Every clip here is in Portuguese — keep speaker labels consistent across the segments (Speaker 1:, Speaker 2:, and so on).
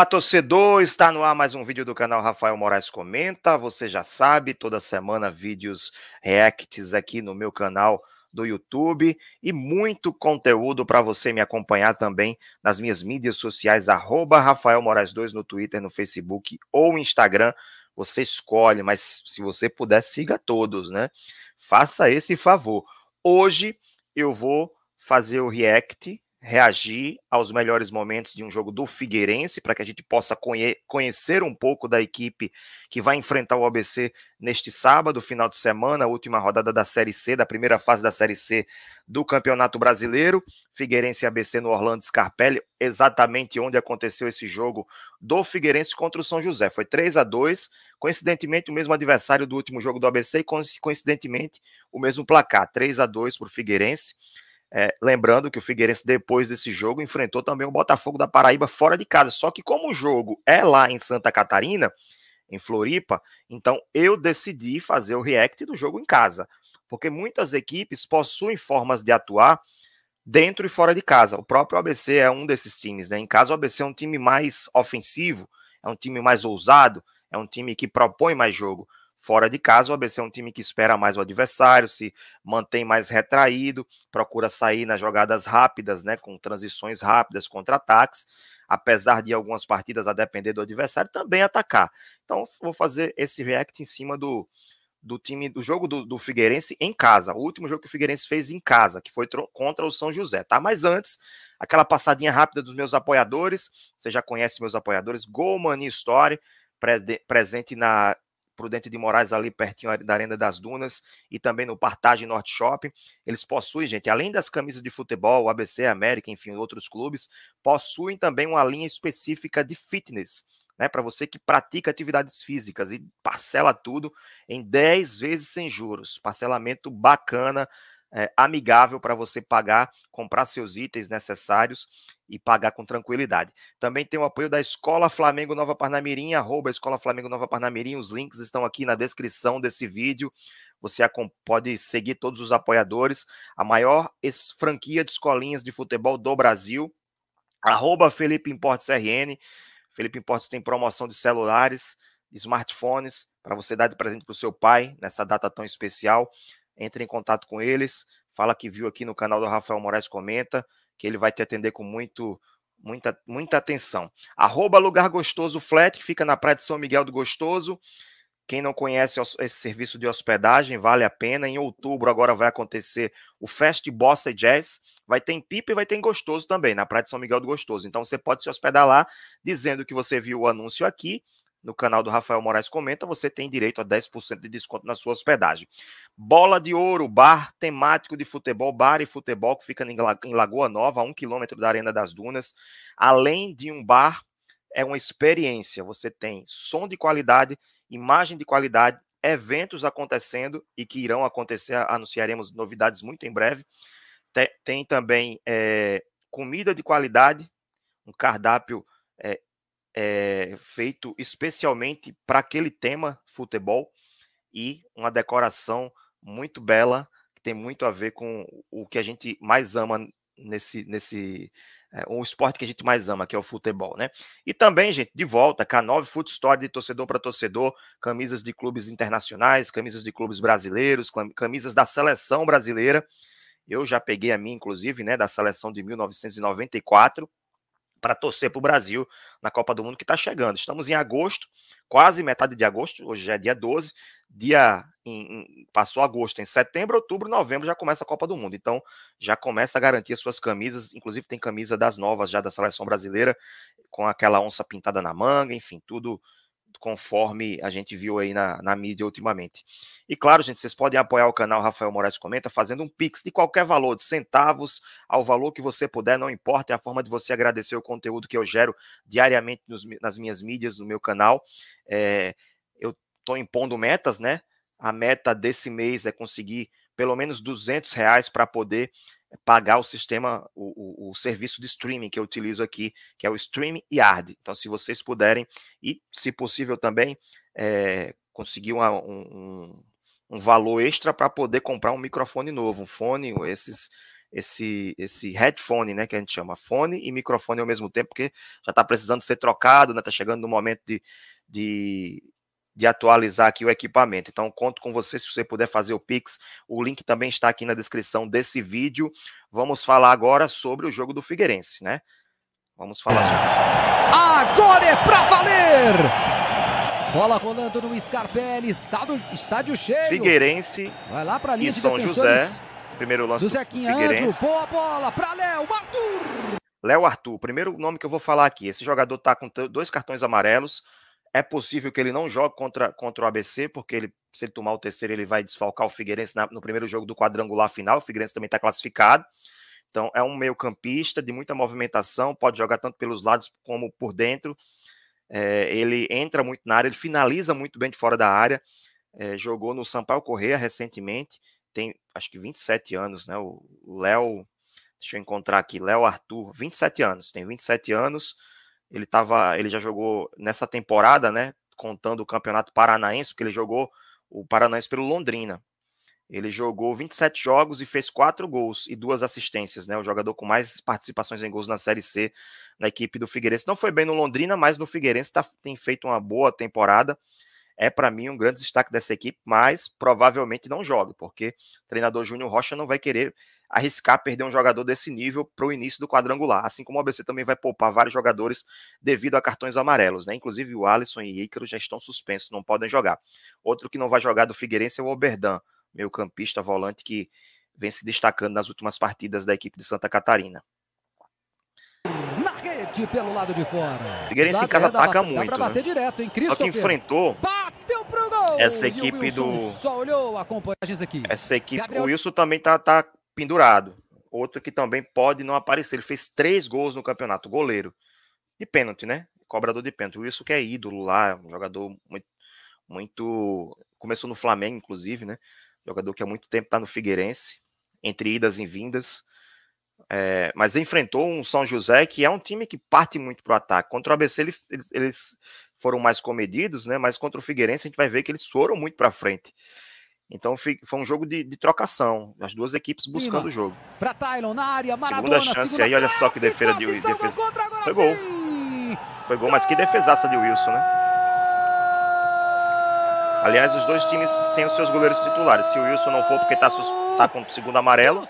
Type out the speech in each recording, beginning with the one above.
Speaker 1: Olá, torcedor! Está no ar mais um vídeo do canal Rafael Moraes Comenta. Você já sabe, toda semana vídeos reacts aqui no meu canal do YouTube e muito conteúdo para você me acompanhar também nas minhas mídias sociais, arroba Rafael Moraes 2 no Twitter, no Facebook ou Instagram. Você escolhe, mas se você puder, siga todos, né? Faça esse favor. Hoje eu vou fazer o react reagir aos melhores momentos de um jogo do Figueirense, para que a gente possa conhe conhecer um pouco da equipe que vai enfrentar o ABC neste sábado, final de semana, última rodada da Série C, da primeira fase da Série C do Campeonato Brasileiro. Figueirense e ABC no Orlando Scarpelli, exatamente onde aconteceu esse jogo do Figueirense contra o São José. Foi 3 a 2 coincidentemente o mesmo adversário do último jogo do ABC e coincidentemente o mesmo placar, 3 a 2 para o Figueirense. É, lembrando que o Figueirense, depois desse jogo, enfrentou também o Botafogo da Paraíba fora de casa. Só que, como o jogo é lá em Santa Catarina, em Floripa, então eu decidi fazer o react do jogo em casa. Porque muitas equipes possuem formas de atuar dentro e fora de casa. O próprio ABC é um desses times, né? Em casa, o ABC é um time mais ofensivo, é um time mais ousado, é um time que propõe mais jogo. Fora de casa, o ABC é um time que espera mais o adversário, se mantém mais retraído, procura sair nas jogadas rápidas, né, com transições rápidas, contra-ataques, apesar de algumas partidas, a depender do adversário, também atacar. Então, vou fazer esse react em cima do, do time do jogo do, do, Figueirense em casa. O último jogo que o Figueirense fez em casa, que foi contra o São José, tá? Mas antes, aquela passadinha rápida dos meus apoiadores. Você já conhece meus apoiadores, Golmani Story, pre presente na Prudente de Moraes, ali pertinho da Arena das Dunas, e também no Partage Norte Shopping. Eles possuem, gente, além das camisas de futebol, ABC, América, enfim, outros clubes, possuem também uma linha específica de fitness. Né, para você que pratica atividades físicas e parcela tudo em 10 vezes sem juros. Parcelamento bacana, é, amigável para você pagar, comprar seus itens necessários e pagar com tranquilidade. Também tem o apoio da Escola Flamengo Nova Parnamirim, arroba Escola Flamengo Nova Parnamirim, os links estão aqui na descrição desse vídeo. Você pode seguir todos os apoiadores, a maior franquia de escolinhas de futebol do Brasil, arroba Felipe Importes RN. Felipe Importes tem promoção de celulares, smartphones, para você dar de presente para o seu pai nessa data tão especial entre em contato com eles, fala que viu aqui no canal do Rafael Moraes Comenta, que ele vai te atender com muito, muita, muita atenção. Arroba Lugar Gostoso Flat, que fica na Praia de São Miguel do Gostoso. Quem não conhece esse serviço de hospedagem, vale a pena. Em outubro agora vai acontecer o Fest Bossa Jazz. Vai ter em Pipa e vai ter em Gostoso também, na Praia de São Miguel do Gostoso. Então você pode se hospedar lá, dizendo que você viu o anúncio aqui no canal do Rafael Moraes Comenta, você tem direito a 10% de desconto na sua hospedagem. Bola de Ouro, bar temático de futebol, bar e futebol, que fica em Lagoa Nova, a um quilômetro da Arena das Dunas. Além de um bar, é uma experiência. Você tem som de qualidade, imagem de qualidade, eventos acontecendo e que irão acontecer, anunciaremos novidades muito em breve. Tem, também é, comida de qualidade, um cardápio é, é, feito especialmente para aquele tema futebol e uma decoração muito bela que tem muito a ver com o que a gente mais ama nesse nesse é, o esporte que a gente mais ama, que é o futebol, né? E também, gente, de volta, K9 Foot Store de torcedor para torcedor, camisas de clubes internacionais, camisas de clubes brasileiros, camisas da seleção brasileira. Eu já peguei a minha, inclusive, né, da seleção de 1994 para torcer para o Brasil na Copa do Mundo que está chegando. Estamos em agosto, quase metade de agosto, hoje já é dia 12, dia em, em, passou agosto, em setembro, outubro, novembro já começa a Copa do Mundo. Então já começa a garantir as suas camisas, inclusive tem camisa das novas já da seleção brasileira com aquela onça pintada na manga, enfim, tudo conforme a gente viu aí na, na mídia ultimamente. E claro, gente, vocês podem apoiar o canal Rafael Moraes Comenta fazendo um pix de qualquer valor, de centavos ao valor que você puder, não importa, é a forma de você agradecer o conteúdo que eu gero diariamente nos, nas minhas mídias, no meu canal. É, eu estou impondo metas, né? A meta desse mês é conseguir pelo menos 200 reais para poder pagar o sistema, o, o, o, serviço de streaming que eu utilizo aqui, que é o Stream Yard. Então, se vocês puderem, e se possível também, é, conseguir uma, um, um, valor extra para poder comprar um microfone novo, um fone, esses esse, esse headphone, né, que a gente chama fone e microfone ao mesmo tempo, porque já está precisando ser trocado, né, está chegando no momento de, de, de, atualizar aqui o equipamento. Então, conto com você se você puder fazer o Pix. O link também está aqui na descrição desse vídeo. Vamos falar agora sobre o jogo do Figueirense, né? Vamos falar sobre.
Speaker 2: Agora é para valer! Bola rolando no Scarpelli, estádio, estádio cheio.
Speaker 1: Figueirense
Speaker 2: Vai lá para linha
Speaker 1: e
Speaker 2: de
Speaker 1: São
Speaker 2: defensores.
Speaker 1: José. Primeiro lance
Speaker 2: Do Zequinha
Speaker 1: Figueirense.
Speaker 2: Andrew, boa bola para Léo, Arthur!
Speaker 1: Léo Arthur, primeiro nome que eu vou falar aqui. Esse jogador tá com dois cartões amarelos. É possível que ele não jogue contra, contra o ABC, porque ele, se ele tomar o terceiro, ele vai desfalcar o Figueirense na- no primeiro jogo do quadrangular final. O Figueirense também está classificado. Então, é um meio-campista de muita movimentação, pode jogar tanto pelos lados como por dentro. É, ele entra muito na área, ele finaliza muito bem de fora da área. É, jogou no Sampaio Correia recentemente, tem acho que 27 anos, né? O Léo, deixa eu encontrar aqui, Léo Arthur, 27 anos, tem 27 anos. Ele tava, ele já jogou nessa temporada, né? Contando o Campeonato Paranaense, porque ele jogou o Paranaense pelo Londrina. Ele jogou 27 jogos e fez quatro gols e duas assistências, né? O jogador com mais participações em gols na Série C na equipe do Figueirense. Não foi bem no Londrina, mas no Figueirense tá, tem feito uma boa temporada. É para mim um grande destaque dessa equipe, mas provavelmente não joga, porque o treinador Júnior Rocha não vai querer arriscar perder um jogador desse nível para o início do quadrangular, assim como o ABC também vai poupar vários jogadores devido a cartões amarelos, né? Inclusive o Alisson e Ícaro já estão suspensos, não podem jogar. Outro que não vai jogar do Figueirense é o Oberdan, meio campista volante que vem se destacando nas últimas partidas da equipe de Santa Catarina.
Speaker 2: Na rede pelo lado de fora.
Speaker 1: Figueirense em casa ataca
Speaker 2: Dá
Speaker 1: muito, né?
Speaker 2: bater direto, hein?
Speaker 1: Só que enfrentou
Speaker 2: Bateu pro gol!
Speaker 1: Essa
Speaker 2: o
Speaker 1: equipe do-
Speaker 2: Só olhou acompanhagens aqui.
Speaker 1: essa equipe.
Speaker 2: Gabriel-
Speaker 1: O Wilson também tá, tá pendurado. Outro que também pode não aparecer. Ele fez três gols no campeonato, goleiro. De pênalti, né? Cobrador de pênalti. O Wilson que é ídolo lá, um jogador muito, muito. Começou no Flamengo, inclusive, né? Jogador que há muito tempo tá no Figueirense, entre idas e vindas. É, mas enfrentou um São José que é um time que parte muito pro ataque. Contra o ABC ele- eles foram mais comedidos, né? Mas contra o Figueirense a gente vai ver que eles foram muito para frente. Então foi um jogo de, de trocação, as duas equipes buscando
Speaker 2: Lima.
Speaker 1: o jogo.
Speaker 2: Pra Tylon na área, Maradona.
Speaker 1: chance
Speaker 2: segunda
Speaker 1: aí, olha só que defesa de-
Speaker 2: salvou
Speaker 1: defesa. Foi gol.
Speaker 2: sim.
Speaker 1: Foi gol, mas que defesaça de Wilson, né? Aliás, os dois times sem os seus goleiros titulares. Se o Wilson não for porque tá, sus- tá com o segundo amarelo,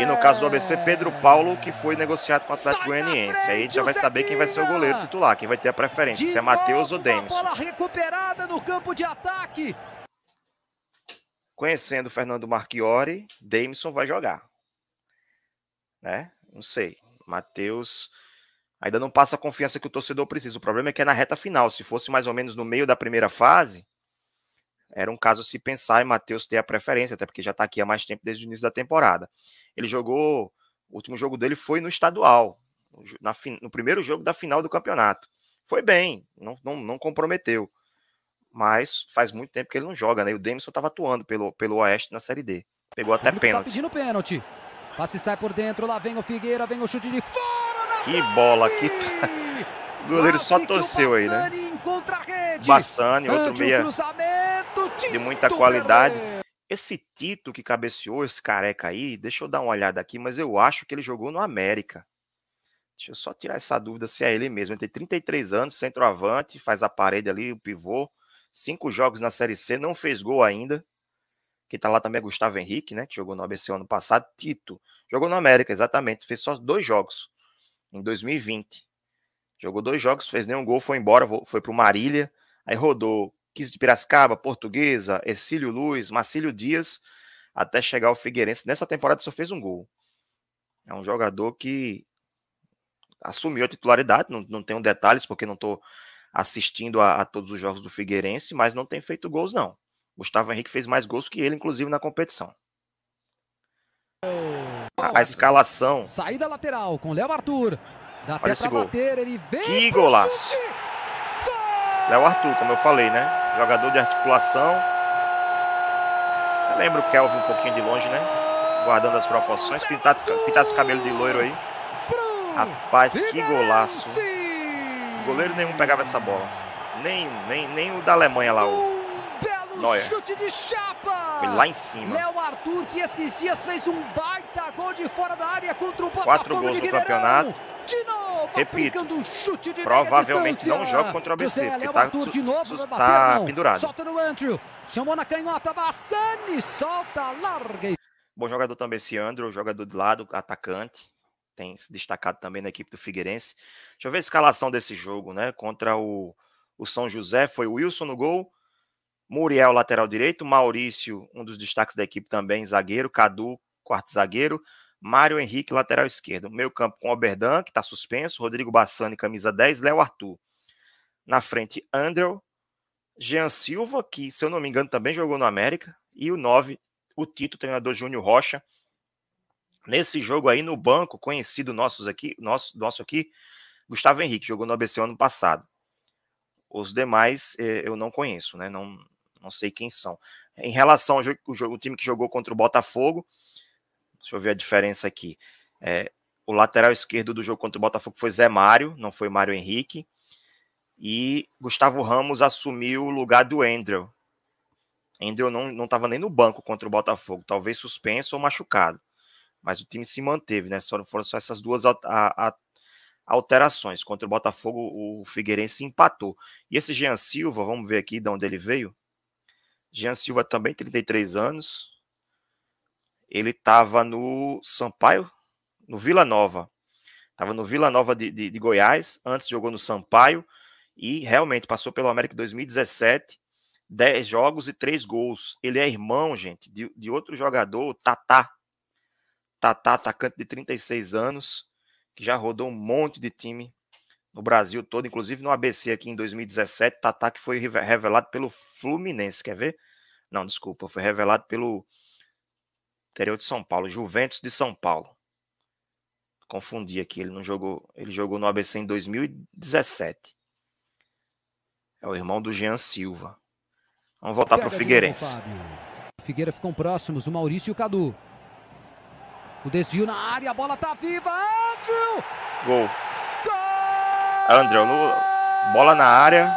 Speaker 1: e no caso do ABC, Pedro Paulo, que foi negociado com o Atlético Goianiense. Aí a gente já vai saber quem vai ser o goleiro titular, quem vai ter a preferência, se é Matheus ou Demis.
Speaker 2: bola recuperada no campo de ataque.
Speaker 1: Conhecendo o Fernando Marchiori, Davidson vai jogar. Né? Não sei. Matheus ainda não passa a confiança que o torcedor precisa. O problema é que é na reta final. Se fosse mais ou menos no meio da primeira fase, era um caso se pensar em Matheus ter a preferência, até porque já está aqui há mais tempo desde o início da temporada. Ele jogou. O último jogo dele foi no estadual, na no primeiro jogo da final do campeonato. Foi bem, não, não, não comprometeu. Mas faz muito tempo que ele não joga, né? E o Demisson estava atuando pelo, pelo Oeste na Série D. Pegou até
Speaker 2: tá
Speaker 1: pênalti.
Speaker 2: pedindo pênalti. Passe sai por dentro, lá vem o Figueira, vem o chute de fora na
Speaker 1: Que bola, que. O goleiro só torceu aí, né?
Speaker 2: Bassani
Speaker 1: outro
Speaker 2: Ante
Speaker 1: meia de muita qualidade.
Speaker 2: Werner.
Speaker 1: Esse Tito que cabeceou, esse careca aí, deixa eu dar uma olhada aqui, mas eu acho que ele jogou no América. Deixa eu só tirar essa dúvida se é ele mesmo. Ele tem 33 anos, centroavante, faz a parede ali, o pivô. Cinco jogos na Série C, não fez gol ainda. Quem tá lá também é Gustavo Henrique, né? Que jogou no ABC ano passado. Tito. Jogou no América, exatamente. Fez só dois jogos em 2020. Jogou dois jogos, fez nenhum gol, foi embora, foi pro Marília. Aí rodou 15 de Piracicaba, Portuguesa, Ercílio Luz, Marcílio Dias, até chegar ao Figueirense. Nessa temporada só fez um gol. É um jogador que assumiu a titularidade, não, não tenho detalhes porque não estou assistindo a, a todos os jogos do Figueirense, mas não tem feito gols, não. Gustavo Henrique fez mais gols que ele, inclusive, na competição. A, a escalação,
Speaker 2: Saída lateral com Léo Arthur. Dá
Speaker 1: Olha
Speaker 2: até pra bater, ele vem
Speaker 1: que golaço. Léo Arthur, como eu falei, né? Jogador de articulação. Lembra o Kelvin um pouquinho de longe, né? Guardando as proporções. Pintado, pintado esse cabelo de loiro aí. Rapaz, que golaço. Goleiro nenhum pegava essa bola. Nenhum, nem, nem o da Alemanha lá. O...
Speaker 2: Um belo
Speaker 1: Neuer.
Speaker 2: chute de chapa.
Speaker 1: Foi lá em cima.
Speaker 2: Léo Arthur, que esses dias fez um baita gol de fora da área contra o Botafogo
Speaker 1: Quatro gols no campeonato.
Speaker 2: De novo,
Speaker 1: Repito,
Speaker 2: um chute de
Speaker 1: provavelmente não joga contra o ABC,
Speaker 2: José, Léo
Speaker 1: tá,
Speaker 2: Arthur de novo, vai
Speaker 1: tá
Speaker 2: bater, não.
Speaker 1: pendurado.
Speaker 2: Solta no Andrew, chamou na canhota, Bassani, solta, larga
Speaker 1: Bom jogador também esse Andrew, jogador de lado, atacante. Tem se destacado também na equipe do Figueirense. Deixa eu ver a escalação desse jogo, né? Contra o, o São José, foi o Wilson no gol, Muriel, lateral direito, Maurício, um dos destaques da equipe também, zagueiro, Cadu, quarto zagueiro, Mário Henrique, lateral esquerdo. Meio campo com Oberdan, que está suspenso, Rodrigo Bassani, camisa 10, Léo Arthur. Na frente, Andrew, Jean Silva, que, se eu não me engano, também jogou no América, e o 9, o Tito, treinador Júnior Rocha. Nesse jogo aí, no banco, conhecido nossos aqui, nosso, nosso aqui, Gustavo Henrique, jogou no ABC ano passado. Os demais eh, eu não conheço, né? Não, não sei quem são. Em relação ao jogo, o, jogo, o time que jogou contra o Botafogo, deixa eu ver a diferença aqui. É, o lateral esquerdo do jogo contra o Botafogo foi Zé Mário, não foi Mário Henrique. E Gustavo Ramos assumiu o lugar do Andrew. Andrew não estava nem no banco contra o Botafogo, talvez suspenso ou machucado. Mas o time se manteve, né? Só, foram só essas duas alterações. Contra o Botafogo, o Figueirense empatou. E esse Jean Silva, vamos ver aqui de onde ele veio. Jean Silva também, 33 anos. Ele estava no Sampaio, no Vila Nova. Estava no Vila Nova de, de, de, Goiás, antes jogou no Sampaio e realmente passou pelo América em 2017. 10 jogos e 3 gols. Ele é irmão, gente, de, de outro jogador, Tatá. Tatá, atacante de 36 anos, que já rodou um monte de time no Brasil todo, inclusive no ABC aqui em 2017. Tatá que foi revelado pelo Fluminense, quer ver? Não, desculpa, foi revelado pelo interior de São Paulo, Juventus de São Paulo. Confundi aqui, ele não jogou, ele jogou no ABC em 2017. É o irmão do Jean Silva. Vamos voltar para o Figueirense.
Speaker 2: Figueira ficam próximos, o Maurício e o Cadu. O desvio na área, a bola tá viva. Andrew!
Speaker 1: Gol. Gol! Andrew, no... bola na área.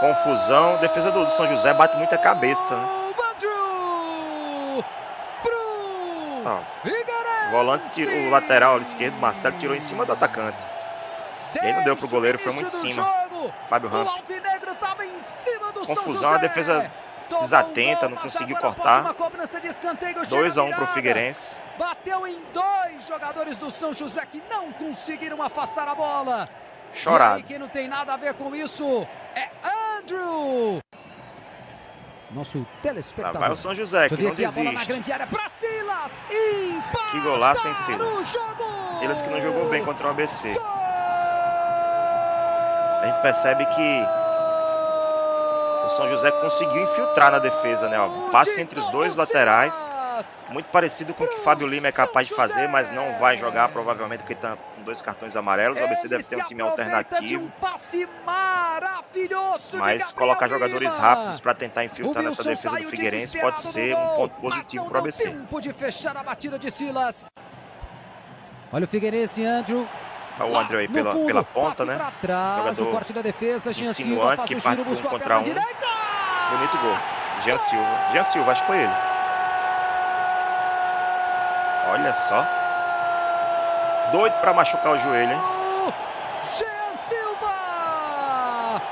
Speaker 1: Confusão. Defesa do, São José bate muita cabeça. Né?
Speaker 2: Andrew!
Speaker 1: Pro volante, o lateral esquerdo, Marcelo, tirou em cima do atacante. E aí não deu pro goleiro, foi muito em cima. Fábio Ramos. Confusão, a defesa desatenta, não conseguiu cortar. 2 a 1 um para o Figueirense.
Speaker 2: Bateu em dois jogadores do São José que não conseguiram afastar a bola.
Speaker 1: Chorado.
Speaker 2: E quem não tem nada a ver com isso é Andrew. Nosso telespectador.
Speaker 1: Lá vai o São José, que não desiste. A bola
Speaker 2: na grande área para Silas.
Speaker 1: Que golaço, hein, Silas? Silas que não jogou bem contra o ABC. A gente percebe que o São José conseguiu infiltrar na defesa, né? Ó, passe entre os dois laterais. Muito parecido com o que Fábio Lima é capaz de fazer, mas não vai jogar provavelmente porque está com dois cartões amarelos. O ABC deve ter um time alternativo. Mas colocar jogadores rápidos para tentar infiltrar nessa defesa do Figueirense pode ser um ponto positivo para o ABC.
Speaker 2: Tempo de fechar a batida de Silas. Olha o Figueirense, Andrew.
Speaker 1: O André aí pela, fundo, pela ponta, né?
Speaker 2: Trás, Jogador o corte da defesa, Jean Silva faz o giro, um contra um. Direita.
Speaker 1: Bonito gol. Jean Silva. Jean Silva, acho que foi ele. Olha só. Doido para machucar o joelho, hein?
Speaker 2: Jean Silva!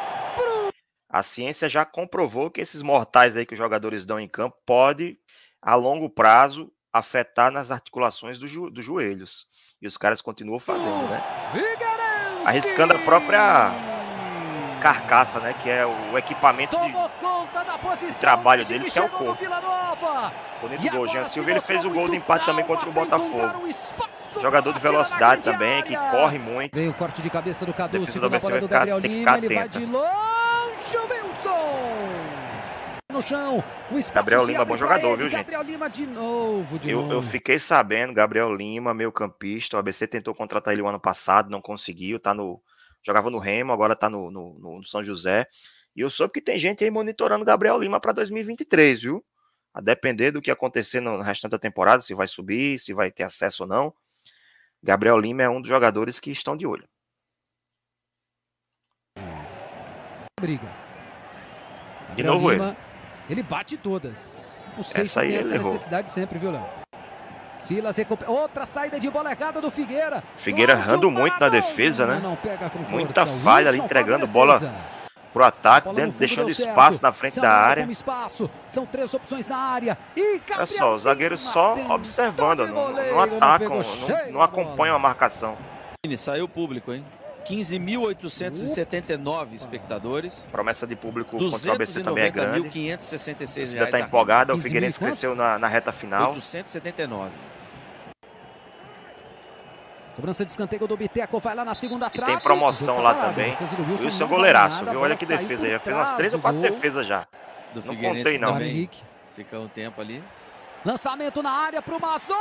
Speaker 1: A ciência já comprovou que esses mortais aí que os jogadores dão em campo pode, a longo prazo, afetar nas articulações do jo dos joelhos. E os caras continuam fazendo, né? Arriscando a própria carcaça, né? Que é o equipamento de, de trabalho deles, que é o corpo. Bonito gol. Jean Silva ele fez o gol de empate também contra o Botafogo. Jogador de velocidade também, que corre muito.
Speaker 2: Veio o corte de cabeça do Cadu, bola do Gabriel Lima, ele vai de longe, o Wilson! No chão. O
Speaker 1: Gabriel Lima, bom jogador, viu, gente?
Speaker 2: Gabriel Lima de novo, de
Speaker 1: eu,
Speaker 2: novo.
Speaker 1: Eu fiquei sabendo, Gabriel Lima, meio campista. O ABC tentou contratar ele o ano passado, não conseguiu. Tá no, jogava no Remo, agora tá no, no, no São José. E eu soube que tem gente aí monitorando Gabriel Lima para 2023, viu? A depender do que acontecer no restante da temporada, se vai subir, se vai ter acesso ou não. Gabriel Lima é um dos jogadores que estão de olho.
Speaker 2: Briga.
Speaker 1: Gabriel de novo Lima. ele.
Speaker 2: Ele bate todas. Não sei essa se tem essa errou. necessidade sempre, viu, Léo? Silas recupera. Outra saída de bola errada do Figueira.
Speaker 1: Figueira errando muito na defesa, né? Não, Muita falha ali, entregando bola pro ataque, dentro, deixando espaço na frente da área.
Speaker 2: Espaço. São três opções na área. E
Speaker 1: Olha só, os zagueiros só observando, não, não atacam, não, não acompanham a marcação.
Speaker 3: Saiu o público, hein? 15.879 espectadores.
Speaker 1: Promessa de público contra o ABC também é grande.
Speaker 3: 1.566 reais.
Speaker 1: Já está empolgada, o Figueirense cresceu na, na reta final.
Speaker 3: 879.
Speaker 2: Cobrança de escanteio do Biteco, vai lá na segunda trave.
Speaker 1: E tem promoção lá também. O Wilson, é goleiraço, viu? Olha que defesa aí. Já fez umas três ou quatro defesas já.
Speaker 3: Do não contei não. Fica um tempo ali.
Speaker 2: Lançamento na área para o Mazona.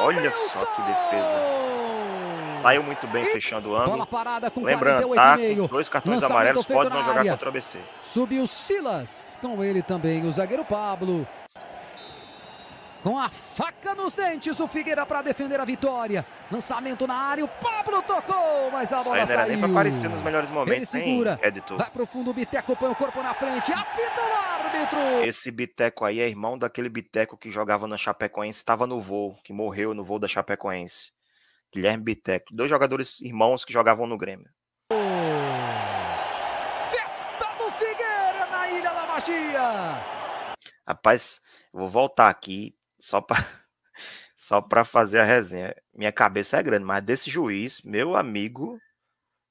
Speaker 1: Olha só que defesa. Saiu muito bem fechando o ângulo.
Speaker 2: Bola parada com
Speaker 1: Lembrando, tá? Com dois cartões amarelos, pode não jogar área. contra o ABC.
Speaker 2: Subiu Silas. Com ele também o zagueiro Pablo. Com a faca nos dentes, o Figueira para defender a vitória. Lançamento na área, o Pablo tocou, mas a bola Sai, saiu. nem para
Speaker 1: aparecer nos melhores momentos, Ele segura, hein,
Speaker 2: Vai pro fundo, o Biteco põe o corpo na frente, apita o árbitro.
Speaker 1: Esse Biteco aí é irmão daquele Biteco que jogava na Chapecoense, estava no voo, que morreu no voo da Chapecoense. Guilherme Biteco, dois jogadores irmãos que jogavam no Grêmio.
Speaker 2: Festa do Figueira na Ilha da Magia.
Speaker 1: Rapaz, vou voltar aqui só para só para fazer a resenha. Minha cabeça é grande, mas desse juiz, meu amigo,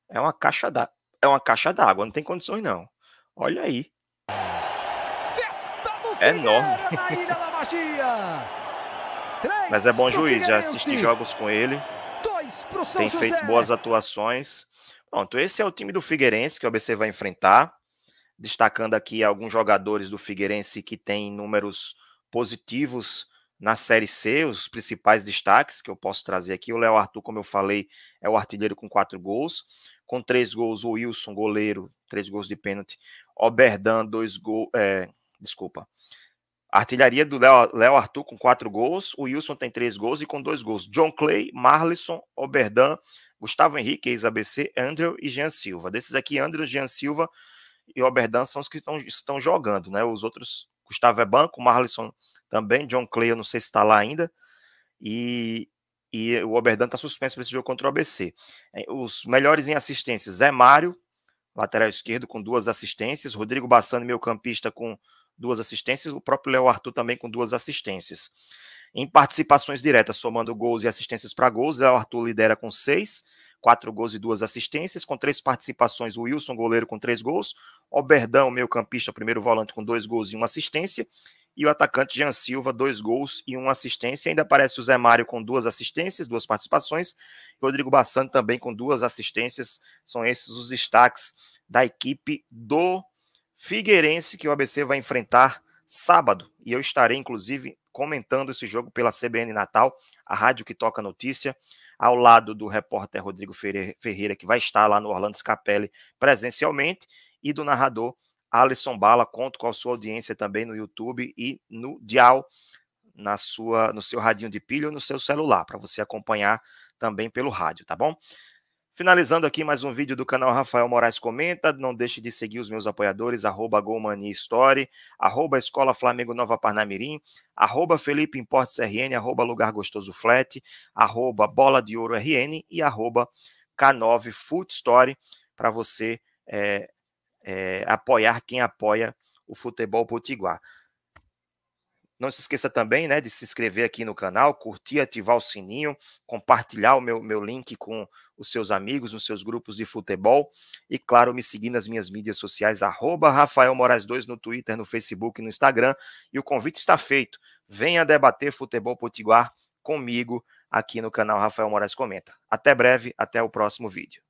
Speaker 1: é uma caixa da é uma caixa d'água, não tem condições não. Olha aí.
Speaker 2: é enorme.
Speaker 1: mas é bom juiz, já assisti jogos com ele. Tem feito boas atuações. Pronto, esse é o time do Figueirense que o ABC vai enfrentar. Destacando aqui alguns jogadores do Figueirense que têm números positivos na Série C, os principais destaques que eu posso trazer aqui, o Léo Arthur, como eu falei, é o artilheiro com quatro gols. Com três gols, o Wilson, goleiro, três gols de pênalti. Oberdan, dois gols. É, desculpa. Artilharia do Léo Arthur com quatro gols. O Wilson tem três gols e com dois gols. John Clay, Marlisson, Oberdan, Gustavo Henrique, ex-ABC, Andrew e Jean Silva. Desses aqui, Andrew, Jean Silva e Oberdan são os que estão, estão jogando, né? Os outros, Gustavo é banco, Marlisson também. John Clay, eu não sei se está lá ainda. E, e o Oberdan está suspenso para esse jogo contra o ABC. É, os melhores em assistências: Zé Mário, lateral esquerdo, com duas assistências. Rodrigo Bassani, meio campista, com duas assistências. O próprio Léo Arthur também com duas assistências. Em participações diretas, somando gols e assistências para gols, Léo Arthur lidera com seis quatro gols e duas assistências, com três participações, o Wilson, goleiro, com três gols, Oberdão, meio campista, primeiro volante, com dois gols e uma assistência, e o atacante Jean Silva, dois gols e uma assistência. Ainda aparece o Zé Mário com duas assistências, duas participações. Rodrigo Bassano também com duas assistências. São esses os destaques da equipe do Figueirense que o ABC vai enfrentar sábado. E eu estarei, inclusive, comentando esse jogo pela CBN Natal, a rádio que toca notícia, ao lado do repórter Rodrigo Ferreira, que vai estar lá no Orlando Scapelli presencialmente, e do narrador Alisson Bala, conto com a sua audiência também no YouTube e no Dial, na sua, no seu radinho de pilha ou no seu celular, para você acompanhar também pelo rádio, tá bom? Finalizando aqui mais um vídeo do canal Rafael Moraes Comenta. Não deixe de seguir os meus apoiadores, arroba Golmania Story, arroba Escola Flamengo Nova Parnamirim, arroba Felipe Importes RN, arroba Lugar Gostoso Flat, arroba Bola de Ouro RN e arroba K9 Food Story, para você é, é, apoiar quem apoia o futebol potiguar. Não se esqueça também né, de se inscrever aqui no canal, curtir, ativar o sininho, compartilhar o meu, meu link com os seus amigos, nos seus grupos de futebol. E, claro, me seguir nas minhas mídias sociais, arroba Rafael Moraes 2 no Twitter, no Facebook e no Instagram. E o convite está feito. Venha debater futebol potiguar comigo aqui no canal Rafael Moraes Comenta. Até breve, até o próximo vídeo.